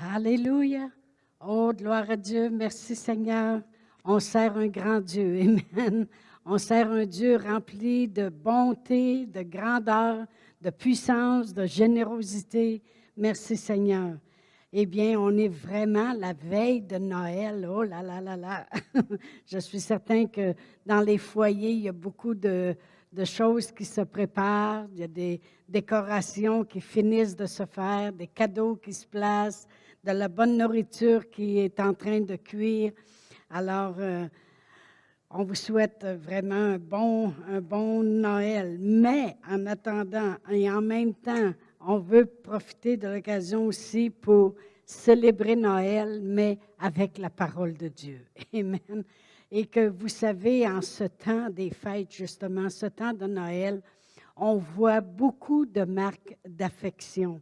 Alléluia. Oh, gloire à Dieu. Merci Seigneur. On sert un grand Dieu. Amen. On sert un Dieu rempli de bonté, de grandeur, de puissance, de générosité. Merci Seigneur. Eh bien, on est vraiment la veille de Noël. Oh là là là là. Je suis certain que dans les foyers, il y a beaucoup de, de choses qui se préparent. Il y a des décorations qui finissent de se faire, des cadeaux qui se placent, de la bonne nourriture qui est en train de cuire. Alors, euh, on vous souhaite vraiment un bon, un bon Noël. Mais en attendant et en même temps, on veut profiter de l'occasion aussi pour célébrer Noël, mais avec la parole de Dieu. Amen. Et que vous savez, en ce temps des fêtes, justement, ce temps de Noël, on voit beaucoup de marques d'affection.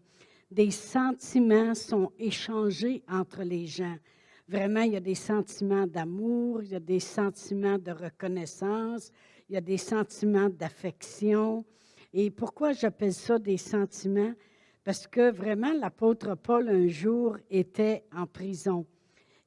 Des sentiments sont échangés entre les gens. Vraiment, il y a des sentiments d'amour, il y a des sentiments de reconnaissance, il y a des sentiments d'affection. Et pourquoi j'appelle ça des sentiments? Parce que vraiment, l'apôtre Paul, un jour, était en prison.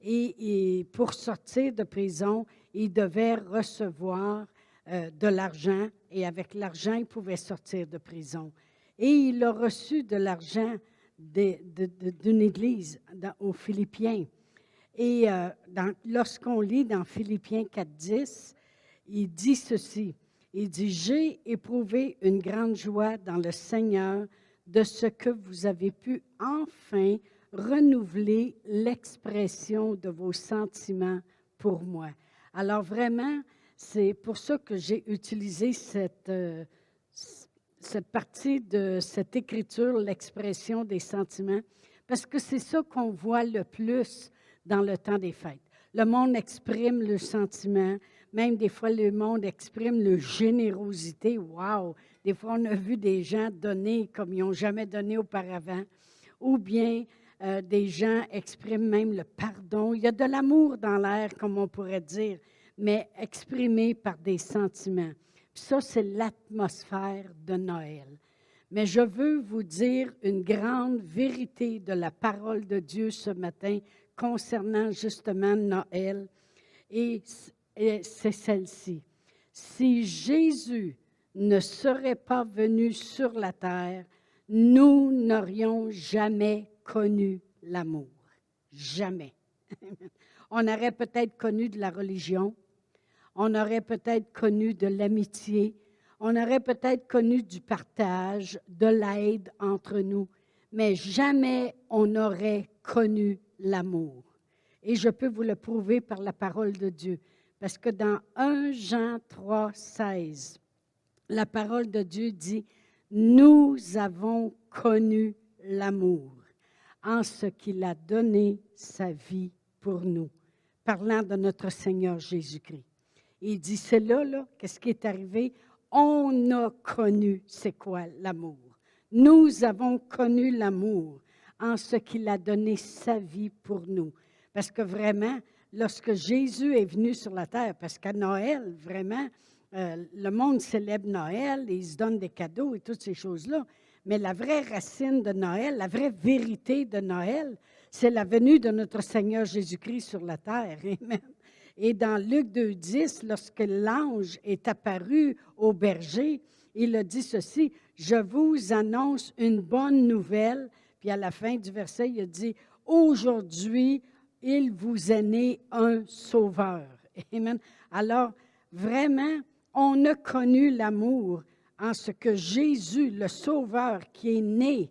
Et, pour sortir de prison, il devait recevoir euh, de l'argent et avec l'argent, il pouvait sortir de prison. Et il a reçu de l'argent d'une église aux Philippiens. Et euh, lorsqu'on lit dans Philippiens 4.10, il dit ceci. Il dit, j'ai éprouvé une grande joie dans le Seigneur de ce que vous avez pu enfin renouveler l'expression de vos sentiments pour moi. Alors vraiment, c'est pour ça que j'ai utilisé cette, euh, cette partie de cette écriture, l'expression des sentiments, parce que c'est ça qu'on voit le plus dans le temps des fêtes. Le monde exprime le sentiment, même des fois le monde exprime le générosité. Wow! Des fois, on a vu des gens donner comme ils n'ont jamais donné auparavant, ou bien euh, des gens expriment même le pardon. Il y a de l'amour dans l'air, comme on pourrait dire, mais exprimé par des sentiments. Ça, c'est l'atmosphère de Noël. Mais je veux vous dire une grande vérité de la parole de Dieu ce matin concernant justement Noël. Et c'est celle-ci. Si Jésus ne serait pas venu sur la terre, nous n'aurions jamais connu l'amour. Jamais. on aurait peut-être connu de la religion, on aurait peut-être connu de l'amitié, on aurait peut-être connu du partage, de l'aide entre nous, mais jamais on n'aurait connu l'amour. Et je peux vous le prouver par la parole de Dieu, parce que dans 1 Jean 3, 16, la parole de Dieu dit, nous avons connu l'amour en ce qu'il a donné sa vie pour nous, parlant de notre Seigneur Jésus-Christ. Il dit, c'est là, là, qu'est-ce qui est arrivé? On a connu, c'est quoi l'amour? Nous avons connu l'amour en ce qu'il a donné sa vie pour nous. Parce que vraiment, lorsque Jésus est venu sur la terre, parce qu'à Noël, vraiment, euh, le monde célèbre Noël, et il se donne des cadeaux et toutes ces choses-là. Mais la vraie racine de Noël, la vraie vérité de Noël, c'est la venue de notre Seigneur Jésus-Christ sur la terre. Amen. Et dans Luc 2.10, lorsque l'ange est apparu au berger, il a dit ceci, je vous annonce une bonne nouvelle. Puis à la fin du verset, il a dit, aujourd'hui, il vous est né un sauveur. Amen. Alors, vraiment, on a connu l'amour en ce que Jésus, le Sauveur qui est né,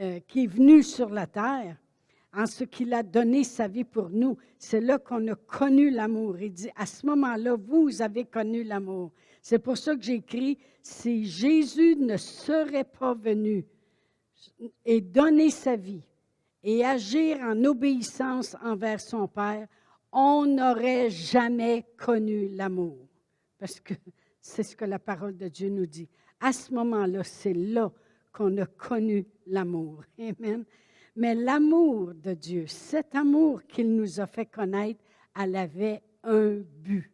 euh, qui est venu sur la terre, en ce qu'il a donné sa vie pour nous, c'est là qu'on a connu l'amour. Il dit, à ce moment-là, vous avez connu l'amour. C'est pour ça que j'écris, si Jésus ne serait pas venu et donner sa vie et agir en obéissance envers son Père, on n'aurait jamais connu l'amour. Parce que c'est ce que la parole de Dieu nous dit. À ce moment-là, c'est là qu'on a connu l'amour. Amen. Mais l'amour de Dieu, cet amour qu'il nous a fait connaître, elle avait un but.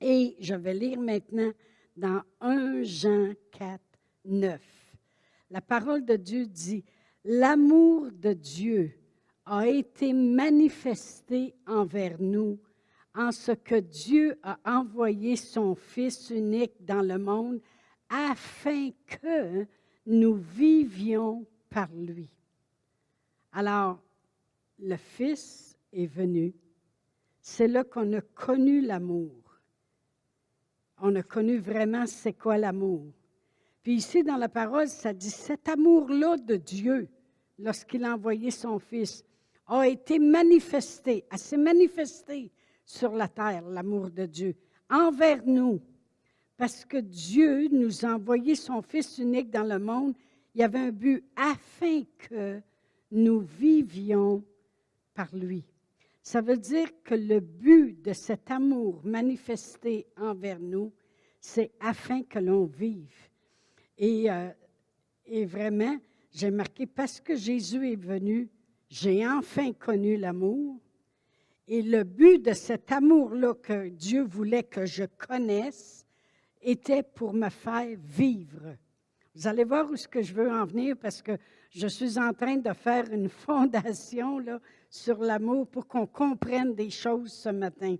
Et je vais lire maintenant dans 1 Jean 4, 9. La parole de Dieu dit, L'amour de Dieu a été manifesté envers nous en ce que Dieu a envoyé son Fils unique dans le monde afin que nous vivions par lui. Alors, le Fils est venu. C'est là qu'on a connu l'amour. On a connu vraiment c'est quoi l'amour. Puis ici, dans la parole, ça dit cet amour-là de Dieu, lorsqu'il a envoyé son Fils, a été manifesté, a s'est manifesté sur la terre, l'amour de Dieu, envers nous. Parce que Dieu nous a envoyé son Fils unique dans le monde, il y avait un but afin que nous vivions par lui. Ça veut dire que le but de cet amour manifesté envers nous, c'est afin que l'on vive. Et, euh, et vraiment, j'ai marqué, parce que Jésus est venu, j'ai enfin connu l'amour. Et le but de cet amour-là que Dieu voulait que je connaisse était pour me faire vivre. Vous allez voir où ce que je veux en venir parce que je suis en train de faire une fondation sur l'amour pour qu'on comprenne des choses ce matin.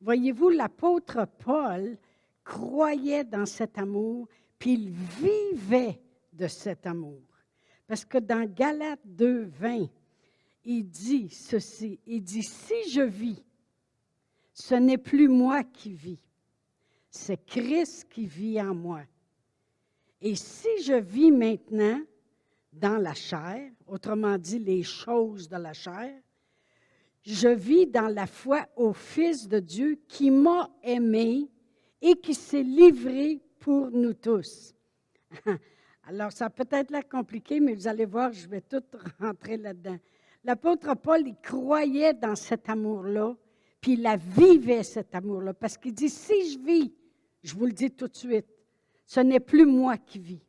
Voyez-vous, l'apôtre Paul croyait dans cet amour, puis il vivait de cet amour. Parce que dans Galates 2, 20, il dit ceci, il dit, si je vis, ce n'est plus moi qui vis, c'est Christ qui vit en moi. Et si je vis maintenant dans la chair, autrement dit les choses de la chair, je vis dans la foi au Fils de Dieu qui m'a aimé et qui s'est livré pour nous tous. Alors, ça peut être là compliqué, mais vous allez voir, je vais tout rentrer là-dedans. L'apôtre Paul, il croyait dans cet amour-là, puis il la vivait, cet amour-là, parce qu'il dit, si je vis, je vous le dis tout de suite, ce n'est plus moi qui vis.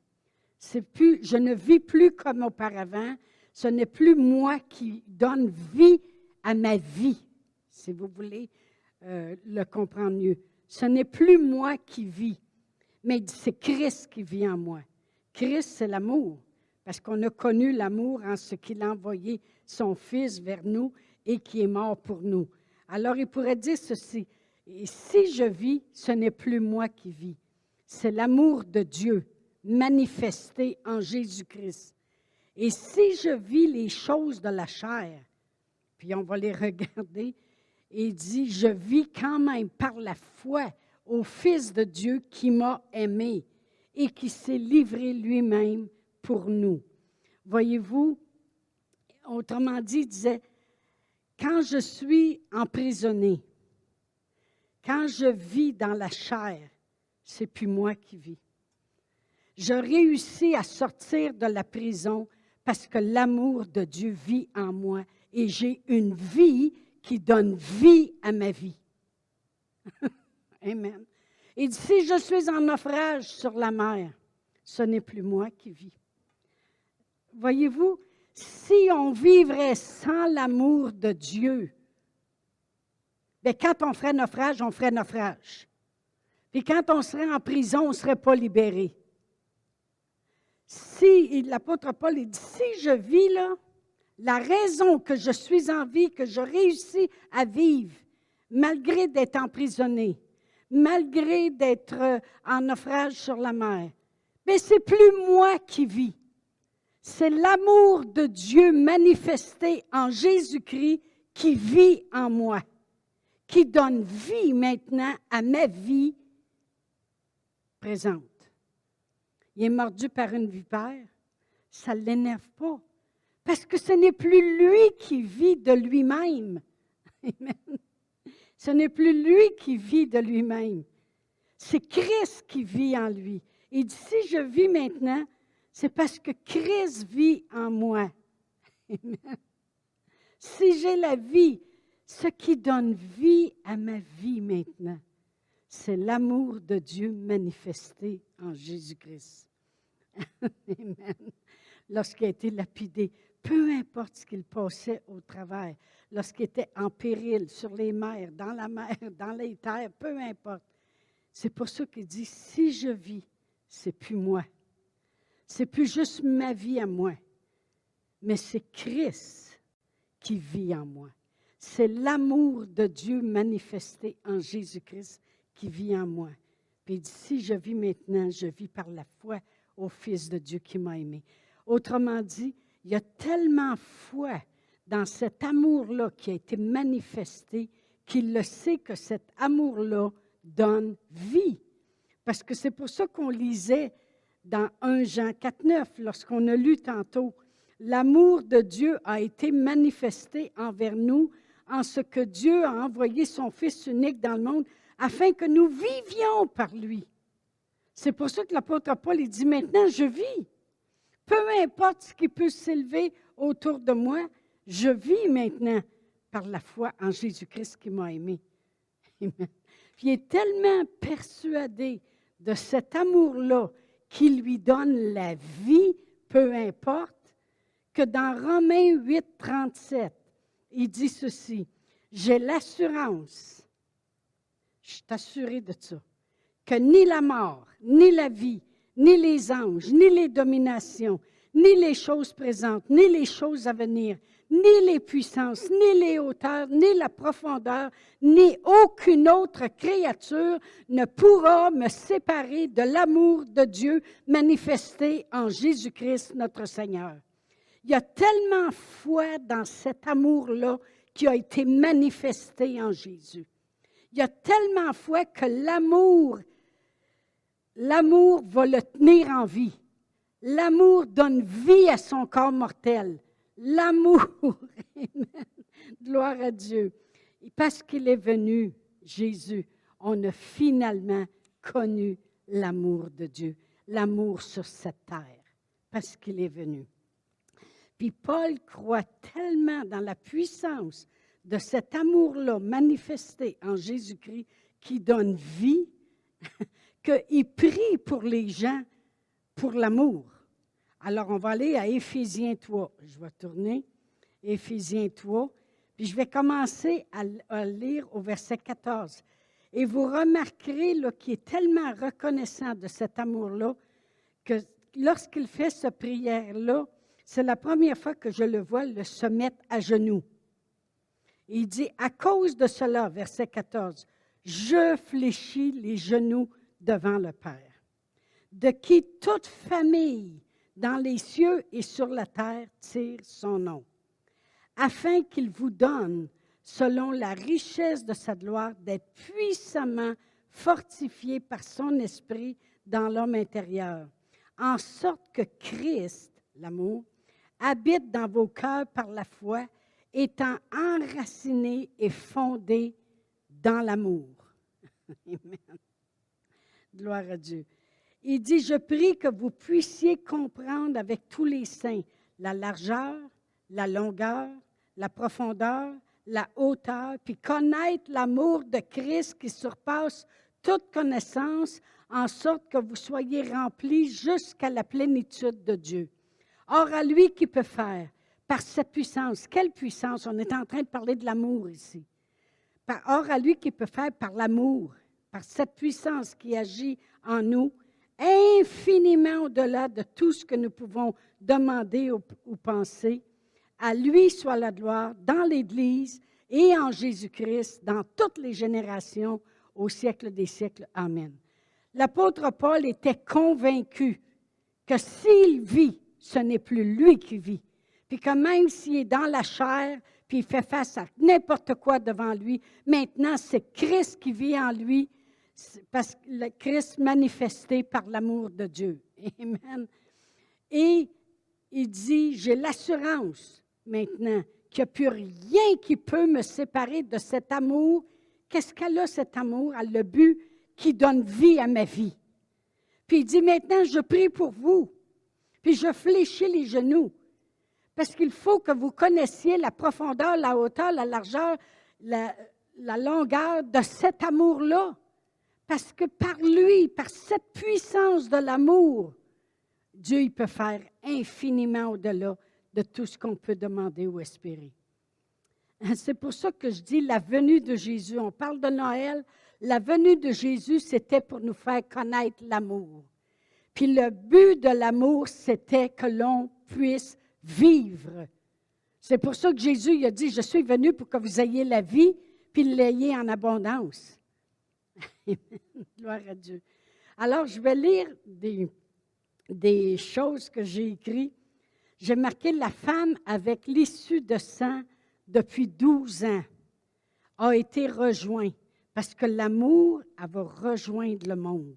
Plus, je ne vis plus comme auparavant. Ce n'est plus moi qui donne vie à ma vie, si vous voulez euh, le comprendre mieux. Ce n'est plus moi qui vis, mais c'est Christ qui vit en moi. Christ, c'est l'amour, parce qu'on a connu l'amour en ce qu'il a envoyé son Fils vers nous et qui est mort pour nous. Alors il pourrait dire ceci, et si je vis, ce n'est plus moi qui vis, c'est l'amour de Dieu manifesté en Jésus-Christ. Et si je vis les choses de la chair, puis on va les regarder, il dit, je vis quand même par la foi au Fils de Dieu qui m'a aimé et qui s'est livré lui-même pour nous. Voyez-vous, autrement dit, il disait, quand je suis emprisonné, quand je vis dans la chair, c'est plus moi qui vis. Je réussis à sortir de la prison parce que l'amour de Dieu vit en moi et j'ai une vie qui donne vie à ma vie. Amen. Et si je suis en naufrage sur la mer, ce n'est plus moi qui vis. Voyez-vous, si on vivrait sans l'amour de Dieu, bien, quand on ferait naufrage, on ferait naufrage. Puis quand on serait en prison, on ne serait pas libéré. Si, l'apôtre Paul dit, si je vis là, la raison que je suis en vie, que je réussis à vivre, malgré d'être emprisonné, malgré d'être euh, en naufrage sur la mer, mais c'est plus moi qui vis. C'est l'amour de Dieu manifesté en Jésus-Christ qui vit en moi, qui donne vie maintenant à ma vie présente. Il est mordu par une vipère, ça ne l'énerve pas, parce que ce n'est plus lui qui vit de lui-même. Ce n'est plus lui qui vit de lui-même. C'est Christ qui vit en lui. Dit, si je vis maintenant, c'est parce que Christ vit en moi. Si j'ai la vie, ce qui donne vie à ma vie maintenant, c'est l'amour de Dieu manifesté en Jésus-Christ. Amen. Lorsqu'il a été lapidé, peu importe ce qu'il passait au travers, lorsqu'il était en péril, sur les mers, dans la mer, dans les terres, peu importe. C'est pour ça qu'il dit, si je vis, c'est plus moi. C'est plus juste ma vie à moi, mais c'est Christ qui vit en moi. C'est l'amour de Dieu manifesté en Jésus-Christ qui vit en moi. Puis il dit, si je vis maintenant, je vis par la foi au Fils de Dieu qui m'a aimé. Autrement dit, il y a tellement foi dans cet amour-là qui a été manifesté qu'il le sait que cet amour-là donne vie. Parce que c'est pour ça qu'on lisait dans 1 Jean 4, 9, lorsqu'on a lu tantôt, l'amour de Dieu a été manifesté envers nous en ce que Dieu a envoyé son Fils unique dans le monde afin que nous vivions par lui. C'est pour ça que l'apôtre Paul il dit maintenant je vis. Peu importe ce qui peut s'élever autour de moi, je vis maintenant par la foi en Jésus-Christ qui m'a aimé. il est tellement persuadé de cet amour-là qui lui donne la vie, peu importe, que dans Romains 8, 37, il dit ceci, j'ai l'assurance, je suis assuré de ça, que ni la mort, ni la vie, ni les anges, ni les dominations, ni les choses présentes, ni les choses à venir, ni les puissances, ni les hauteurs, ni la profondeur, ni aucune autre créature ne pourra me séparer de l'amour de Dieu manifesté en Jésus-Christ notre Seigneur. Il y a tellement foi dans cet amour-là qui a été manifesté en Jésus. Il y a tellement foi que l'amour, l'amour va le tenir en vie. L'amour donne vie à son corps mortel l'amour. Gloire à Dieu. parce qu'il est venu, Jésus, on a finalement connu l'amour de Dieu, l'amour sur cette terre, parce qu'il est venu. Puis Paul croit tellement dans la puissance de cet amour-là manifesté en Jésus-Christ qui donne vie, qu'il prie pour les gens pour l'amour. Alors, on va aller à Éphésiens 3. Je vais tourner. Éphésiens 3. Puis je vais commencer à, lire au verset 14. Et vous remarquerez qu'il est tellement reconnaissant de cet amour-là que lorsqu'il fait cette prière-là, c'est la première fois que je le vois le se mettre à genoux. Il dit, à cause de cela, verset 14, je fléchis les genoux devant le Père, de qui toute famille dans les cieux et sur la terre tire son nom, afin qu'il vous donne, selon la richesse de sa gloire, d'être puissamment fortifié par son esprit dans l'homme intérieur, en sorte que Christ, l'amour, habite dans vos cœurs par la foi, étant enraciné et fondé dans l'amour. Amen. Gloire à Dieu. Il dit, je prie que vous puissiez comprendre avec tous les saints la largeur, la longueur, la profondeur, la hauteur, puis connaître l'amour de Christ qui surpasse toute connaissance, en sorte que vous soyez remplis jusqu'à la plénitude de Dieu. Or, à lui qui peut faire, par cette puissance, quelle puissance? On est en train de parler de l'amour ici. Or, à lui qui peut faire par l'amour, par cette puissance qui agit en nous, infiniment au-delà de tout ce que nous pouvons demander ou, penser. À lui soit la gloire dans l'Église et en Jésus-Christ, dans toutes les générations, au siècle des siècles. Amen. L'apôtre Paul était convaincu que s'il vit, ce n'est plus lui qui vit, puis que même s'il est dans la chair, puis il fait face à n'importe quoi devant lui, maintenant c'est Christ qui vit en lui, parce que le Christ manifesté par l'amour de Dieu. Amen. Et il dit, j'ai l'assurance maintenant qu'il n'y a plus rien qui peut me séparer de cet amour. Qu'est-ce qu'elle a, cet amour? Elle a le but qui donne vie à ma vie. Puis il dit, maintenant, je prie pour vous. Puis je fléchis les genoux. Parce qu'il faut que vous connaissiez la profondeur, la hauteur, la largeur, la, la longueur de cet amour-là. Parce que par lui, par cette puissance de l'amour, Dieu peut faire infiniment au-delà de tout ce qu'on peut demander ou espérer. C'est pour ça que je dis la venue de Jésus. On parle de Noël. La venue de Jésus, c'était pour nous faire connaître l'amour. Puis le but de l'amour, c'était que l'on puisse vivre C'est pour ça que Jésus il a dit, je suis venu pour que vous ayez la vie, puis l'ayez en abondance. Gloire à Dieu. Alors, je vais lire des, des choses que j'ai écrites. J'ai marqué la femme avec l'issue de sang depuis 12 ans a été rejoint parce que l'amour, elle va rejoindre le monde.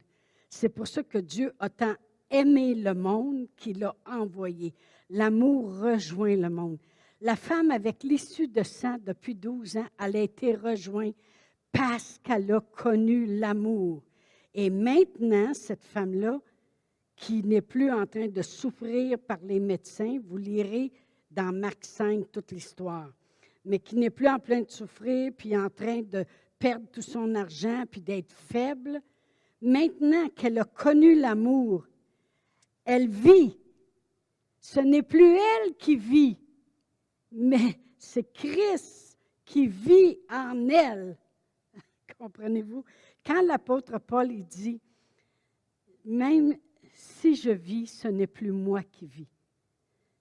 C'est pour ça que Dieu a tant aimé le monde qu'il a envoyé. L'amour rejoint le monde. La femme avec l'issue de sang depuis 12 ans, elle a été rejointe parce qu'elle a connu l'amour. Et maintenant, cette femme-là, qui n'est plus en train de souffrir par les médecins, vous lirez dans Marc 5 toute l'histoire, mais qui n'est plus en train de souffrir, puis en train de perdre tout son argent, puis d'être faible, maintenant qu'elle a connu l'amour, elle vit. Ce n'est plus elle qui vit, mais c'est Christ qui vit en elle. Comprenez-vous? Quand l'apôtre Paul dit, même si je vis, ce n'est plus moi qui vis,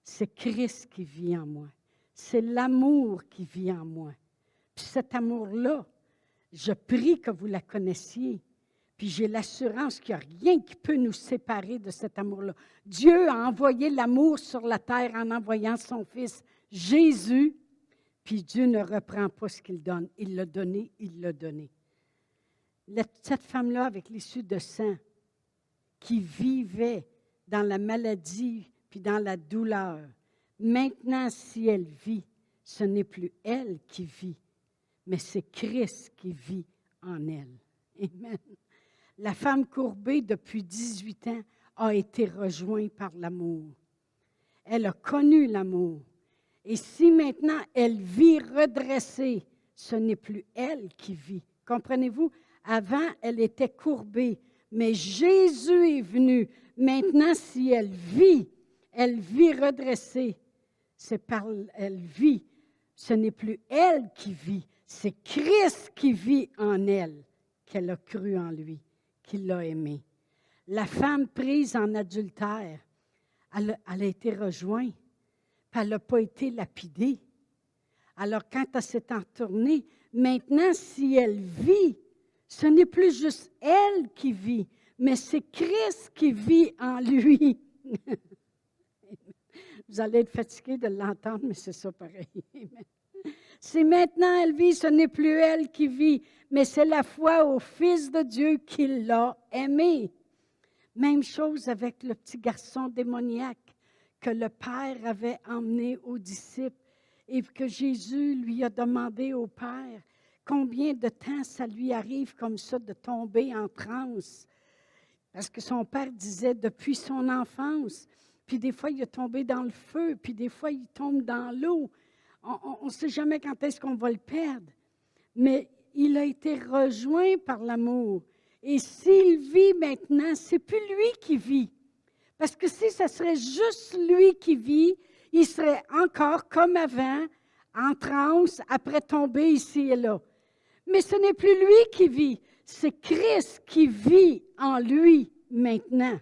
c'est Christ qui vit en moi. C'est l'amour qui vit en moi. Puis cet amour-là, je prie que vous la connaissiez. Puis j'ai l'assurance qu'il n'y a rien qui peut nous séparer de cet amour-là. Dieu a envoyé l'amour sur la terre en envoyant son Fils Jésus, puis Dieu ne reprend pas ce qu'il donne. Il l'a donné, il l'a donné. Cette femme-là, avec l'issue de sang, qui vivait dans la maladie puis dans la douleur, maintenant, si elle vit, ce n'est plus elle qui vit, mais c'est Christ qui vit en elle. Amen. La femme courbée depuis 18 ans a été rejointe par l'amour. Elle a connu l'amour. Et si maintenant elle vit redressée, ce n'est plus elle qui vit. Comprenez-vous? Avant, elle était courbée, mais Jésus est venu. Maintenant, si elle vit, elle vit redressée. C'est par elle vit. Ce n'est plus elle qui vit, c'est Christ qui vit en elle, qu'elle a cru en lui qui l'a aimé. La femme prise en adultère, elle, a été rejointe, puis elle n'a pas été lapidée. Alors, quand elle s'est entournée, maintenant, si elle vit, ce n'est plus juste elle qui vit, mais c'est Christ qui vit en lui. Vous allez être fatigué de l'entendre, mais c'est ça pareil. Si maintenant elle vit, ce n'est plus elle qui vit, mais c'est la foi au Fils de Dieu qui l'a aimé. Même chose avec le petit garçon démoniaque que le Père avait emmené aux disciples et que Jésus lui a demandé au Père combien de temps ça lui arrive comme ça de tomber en transe? Parce que son père disait depuis son enfance, puis des fois il est tombé dans le feu, puis des fois il tombe dans l'eau. On ne sait jamais quand est-ce qu'on va le perdre. Mais il a été rejoint par l'amour. Et s'il vit maintenant, c'est plus lui qui vit. Parce que si ce serait juste lui qui vit, il serait encore comme avant, en transe, après tomber ici et là. Mais ce n'est plus lui qui vit, c'est Christ qui vit en lui maintenant.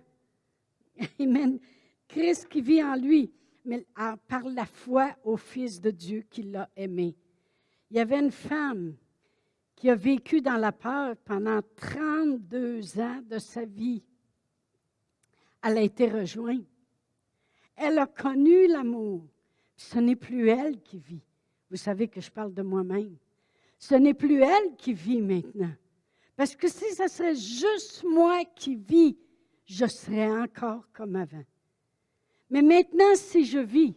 Amen. Christ qui vit en lui, mais par la foi au Fils de Dieu qui l'a aimé. Il y avait une femme qui a vécu dans la peur pendant 32 ans de sa vie. Elle a été rejointe. Elle a connu l'amour. Ce n'est plus elle qui vit. Vous savez que je parle de moi-même. Ce n'est plus elle qui vit maintenant. Parce que si ce serait juste moi qui vis, je serais encore comme avant. Mais maintenant, si je vis,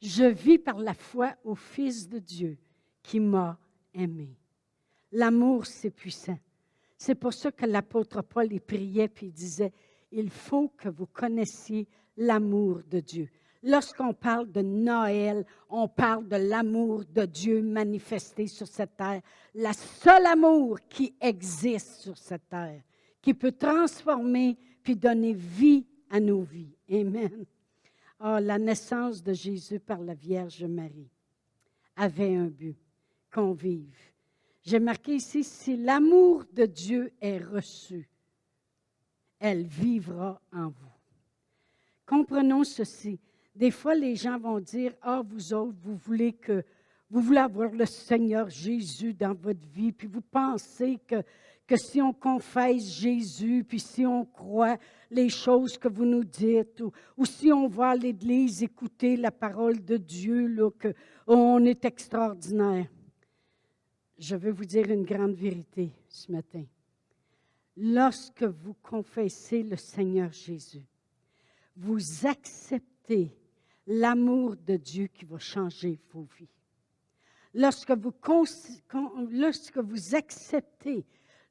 je vis par la foi au Fils de Dieu qui m'a aimé. L'amour, c'est puissant. C'est pour ça que l'apôtre Paul y priait puis il disait, il faut que vous connaissiez l'amour de Dieu. Lorsqu'on parle de Noël, on parle de l'amour de Dieu manifesté sur cette terre. La seule amour qui existe sur cette terre, qui peut transformer puis donner vie à nos vies. Amen. Oh, la naissance de Jésus par la Vierge Marie avait un but, qu'on vive j'ai marqué ici, si l'amour de Dieu est reçu, elle vivra en vous. Comprenons ceci. Des fois, les gens vont dire, ah, vous autres, vous voulez que, vous voulez avoir le Seigneur Jésus dans votre vie, puis vous pensez que, que si on confesse Jésus, puis si on croit les choses que vous nous dites, ou, ou si on va à l'Église écouter la parole de Dieu, là, que on est extraordinaire. Je veux vous dire une grande vérité ce matin. Lorsque vous confessez le Seigneur Jésus, vous acceptez l'amour de Dieu qui va changer vos vies. Lorsque vous, acceptez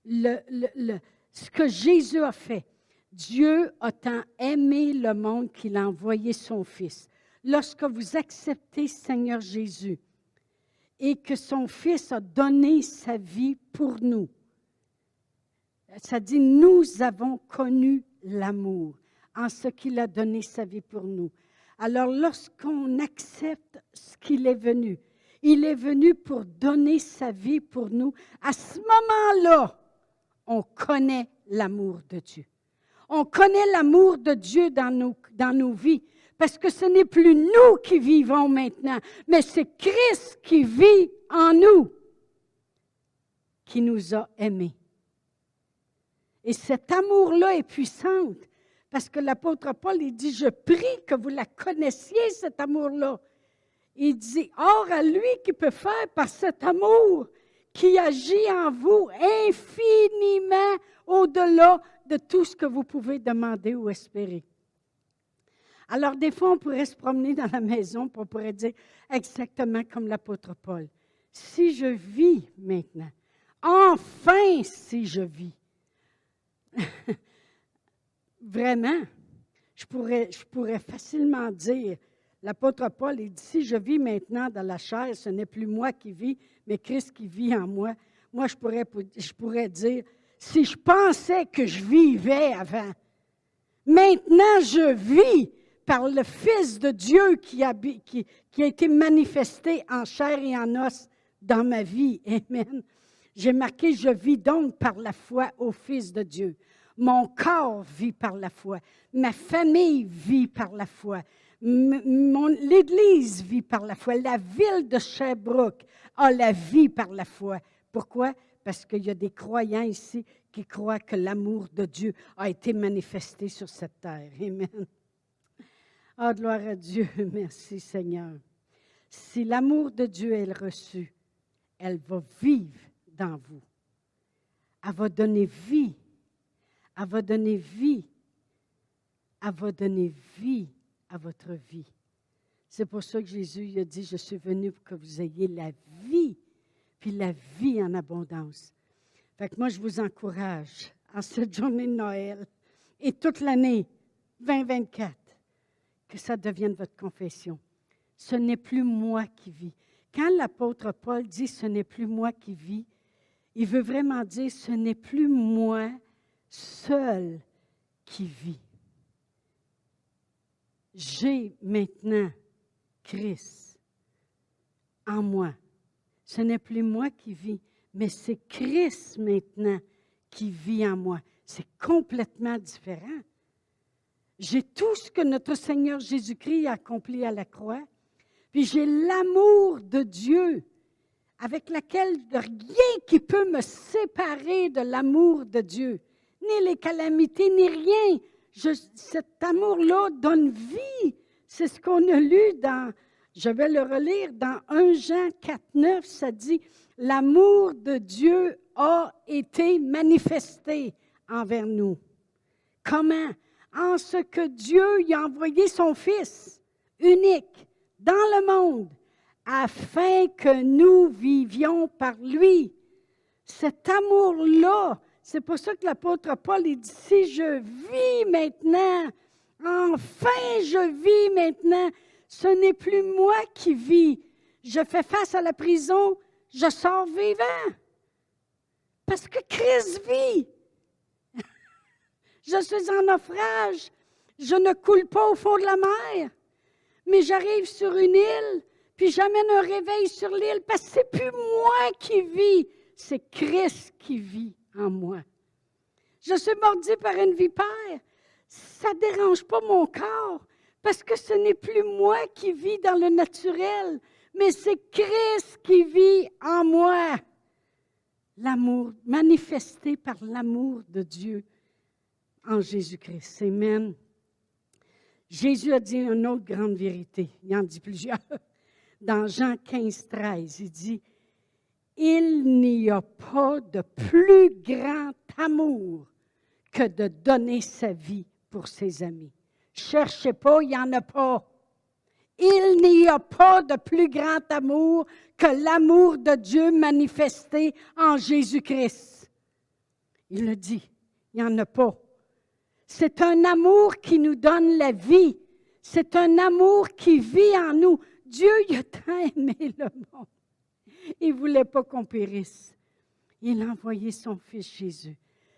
ce que Jésus a fait, Dieu a tant aimé le monde qu'il a envoyé son Fils. Lorsque vous acceptez Seigneur Jésus et que son Fils a donné sa vie pour nous, ça dit, nous avons connu l'amour en ce qu'il a donné sa vie pour nous. Alors lorsqu'on accepte ce qu'il est venu, il est venu pour donner sa vie pour nous. À ce moment-là, on connaît l'amour de Dieu. On connaît l'amour de Dieu dans nos, vies. Parce que ce n'est plus nous qui vivons maintenant, mais c'est Christ qui vit en nous, qui nous a aimés. Et cet amour-là est puissant. Parce que l'apôtre Paul, il dit, je prie que vous la connaissiez, cet amour-là. Il dit, or à lui qui peut faire par cet amour qui agit en vous infiniment au-delà de tout ce que vous pouvez demander ou espérer. Alors, des fois, on pourrait se promener dans la maison, pour on pourrait dire exactement comme l'apôtre Paul, si je vis maintenant, enfin si je vis, Vraiment, je pourrais, facilement dire, l'apôtre Paul, il dit, si je vis maintenant dans la chair, ce n'est plus moi qui vis, mais Christ qui vit en moi. Moi, je pourrais, dire, si je pensais que je vivais avant, maintenant je vis par le Fils de Dieu qui a, qui a été manifesté en chair et en os dans ma vie. Amen. J'ai marqué, je vis donc par la foi au Fils de Dieu. Mon corps vit par la foi. Ma famille vit par la foi. L'Église vit par la foi. La ville de Sherbrooke a la vie par la foi. Pourquoi? Parce qu'il y a des croyants ici qui croient que l'amour de Dieu a été manifesté sur cette terre. Amen. Oh, gloire à Dieu. Merci Seigneur. Si l'amour de Dieu est reçu, elle va vivre dans vous. Elle va donner vie elle va donner vie. Elle va donner vie à votre vie. C'est pour ça que Jésus a dit, je suis venu pour que vous ayez la vie, puis la vie en abondance. Fait que moi, je vous encourage en cette journée de Noël et toute l'année 2024 que ça devienne votre confession. Ce n'est plus moi qui vis. Quand l'apôtre Paul dit ce n'est plus moi qui vis, il veut vraiment dire ce n'est plus moi seul qui vit. J'ai maintenant Christ en moi. Ce n'est plus moi qui vis, mais c'est Christ maintenant qui vit en moi. C'est complètement différent. J'ai tout ce que notre Seigneur Jésus-Christ a accompli à la croix, puis j'ai l'amour de Dieu avec lequel rien qui peut me séparer de l'amour de Dieu les calamités, ni rien. cet amour-là donne vie. C'est ce qu'on a lu dans, je vais le relire, dans 1 Jean 4, 9, ça dit, l'amour de Dieu a été manifesté envers nous. Comment? En ce que Dieu y a envoyé son Fils unique dans le monde afin que nous vivions par lui. Cet amour-là, c'est pour ça que l'apôtre Paul dit, si je vis maintenant, enfin je vis maintenant, ce n'est plus moi qui vis. Je fais face à la prison, je sors vivant. Parce que Christ vit. je suis en naufrage. Je ne coule pas au fond de la mer. Mais j'arrive sur une île, puis j'amène un réveil sur l'île, parce que c'est plus moi qui vis, c'est Christ qui vit en moi. Je suis mordi par une vipère. Ça ne dérange pas mon corps Parce que ce n'est plus moi qui vis dans le naturel, mais c'est Christ qui vit en moi. L'amour, manifesté par l'amour de Dieu en Jésus-Christ. Amen. Jésus a dit une autre grande vérité. Il en dit plusieurs. Dans Jean 15, 13, il dit Il n'y a pas de plus grand amour que de donner sa vie pour ses amis. Cherchez pas, il n'y en a pas. Il n'y a pas de plus grand amour que l'amour de Dieu manifesté en Jésus-Christ. Il le dit, il n'y en a pas. C'est un amour qui nous donne la vie. C'est un amour qui vit en nous. Dieu il a tant aimé le monde. Il ne voulait pas qu'on périsse. Il a envoyé son Fils Jésus.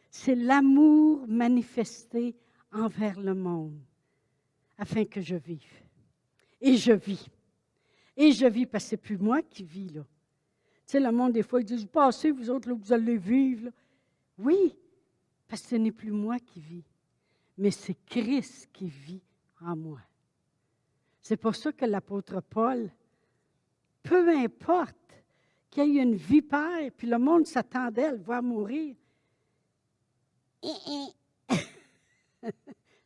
C'est l'amour manifesté envers le monde afin que je vive. Et je vis. Et je vis parce que ce plus moi qui vis là. Tu sais, le monde, des fois, il dit Passez, vous autres, vous allez vivre. Oui, parce que ce n'est plus moi qui vis, mais c'est Christ qui vit en moi. C'est pour ça que l'apôtre Paul, peu importe qu'il y ait une vipère, puis le monde s'attendait à le voir mourir.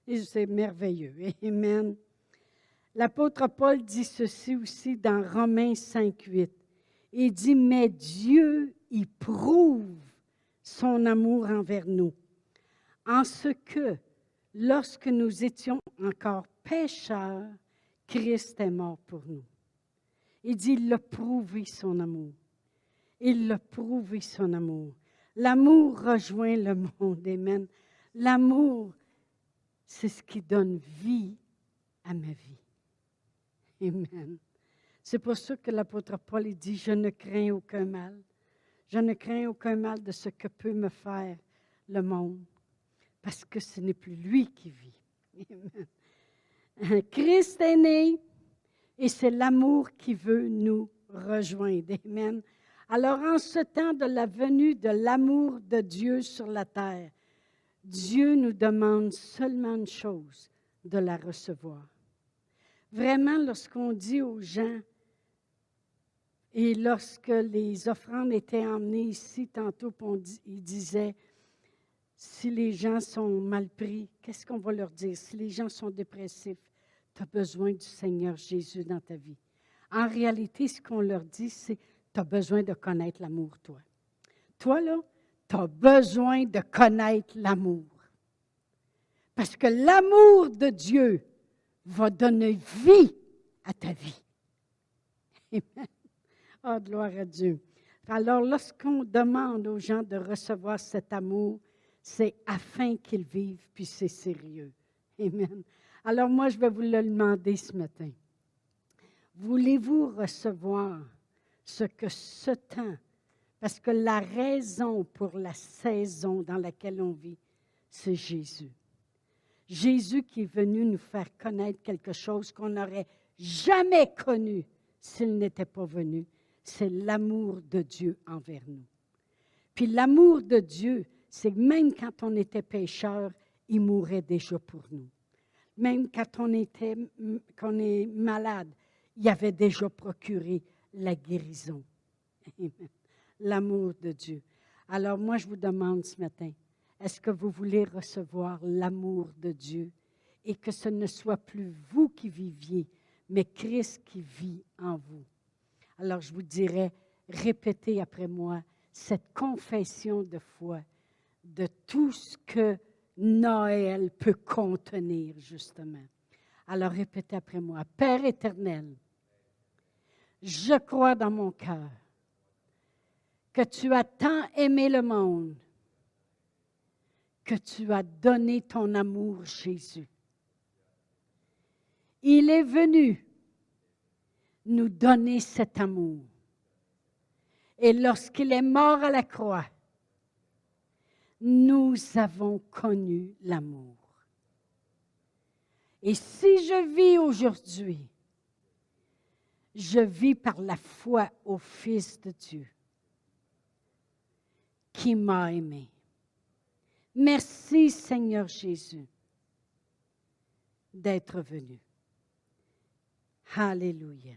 C'est merveilleux. Amen. L'apôtre Paul dit ceci aussi dans Romains 5, 8. Il dit, mais Dieu y prouve son amour envers nous, en ce que, lorsque nous étions encore pécheurs, Christ est mort pour nous. Il dit, il a prouvé son amour. Il a prouvé son amour. L'amour rejoint le monde. Amen. L'amour c'est ce qui donne vie à ma vie. Amen. C'est pour ça que l'apôtre Paul dit, je ne crains aucun mal. Je ne crains aucun mal de ce que peut me faire le monde, parce que ce n'est plus lui qui vit. Amen. Christ est né et c'est l'amour qui veut nous rejoindre. Amen. Alors en ce temps de la venue de l'amour de Dieu sur la terre, Dieu nous demande seulement une chose, de la recevoir. Vraiment, lorsqu'on dit aux gens, et lorsque les offrandes étaient emmenées ici, tantôt, on, il disait, si les gens sont mal pris, qu'est-ce qu'on va leur dire? Si les gens sont dépressifs, tu as besoin du Seigneur Jésus dans ta vie. En réalité, ce qu'on leur dit, c'est, tu as besoin de connaître l'amour, toi. Toi, là, tu as besoin de connaître l'amour. Parce que l'amour de Dieu va donner vie à ta vie. Amen. Oh, gloire à Dieu. Alors, lorsqu'on demande aux gens de recevoir cet amour, c'est afin qu'ils vivent, puis c'est sérieux. Amen. Alors, moi, je vais vous le demander ce matin. Voulez-vous recevoir ce que ce temps parce que la raison pour la saison dans laquelle on vit, c'est Jésus. Jésus qui est venu nous faire connaître quelque chose qu'on n'aurait jamais connu s'il n'était pas venu. C'est l'amour de Dieu envers nous. Puis l'amour de Dieu, c'est même quand on était pécheur, il mourait déjà pour nous. Même quand on était qu'on est malade, il avait déjà procuré la guérison. L'amour de Dieu. Alors moi, je vous demande ce matin, est-ce que vous voulez recevoir l'amour de Dieu et que ce ne soit plus vous qui viviez, mais Christ qui vit en vous? Alors je vous dirais, répétez après moi cette confession de foi de tout ce que Noël peut contenir, justement. Alors répétez après moi, Père éternel, je crois dans mon cœur que tu as tant aimé le monde que tu as donné ton amour, Jésus. Il est venu nous donner cet amour. Et lorsqu'il est mort à la croix, nous avons connu l'amour. Et si je vis aujourd'hui, je vis par la foi au Fils de Dieu qui m'a aimé. Merci Seigneur Jésus d'être venu. Alléluia.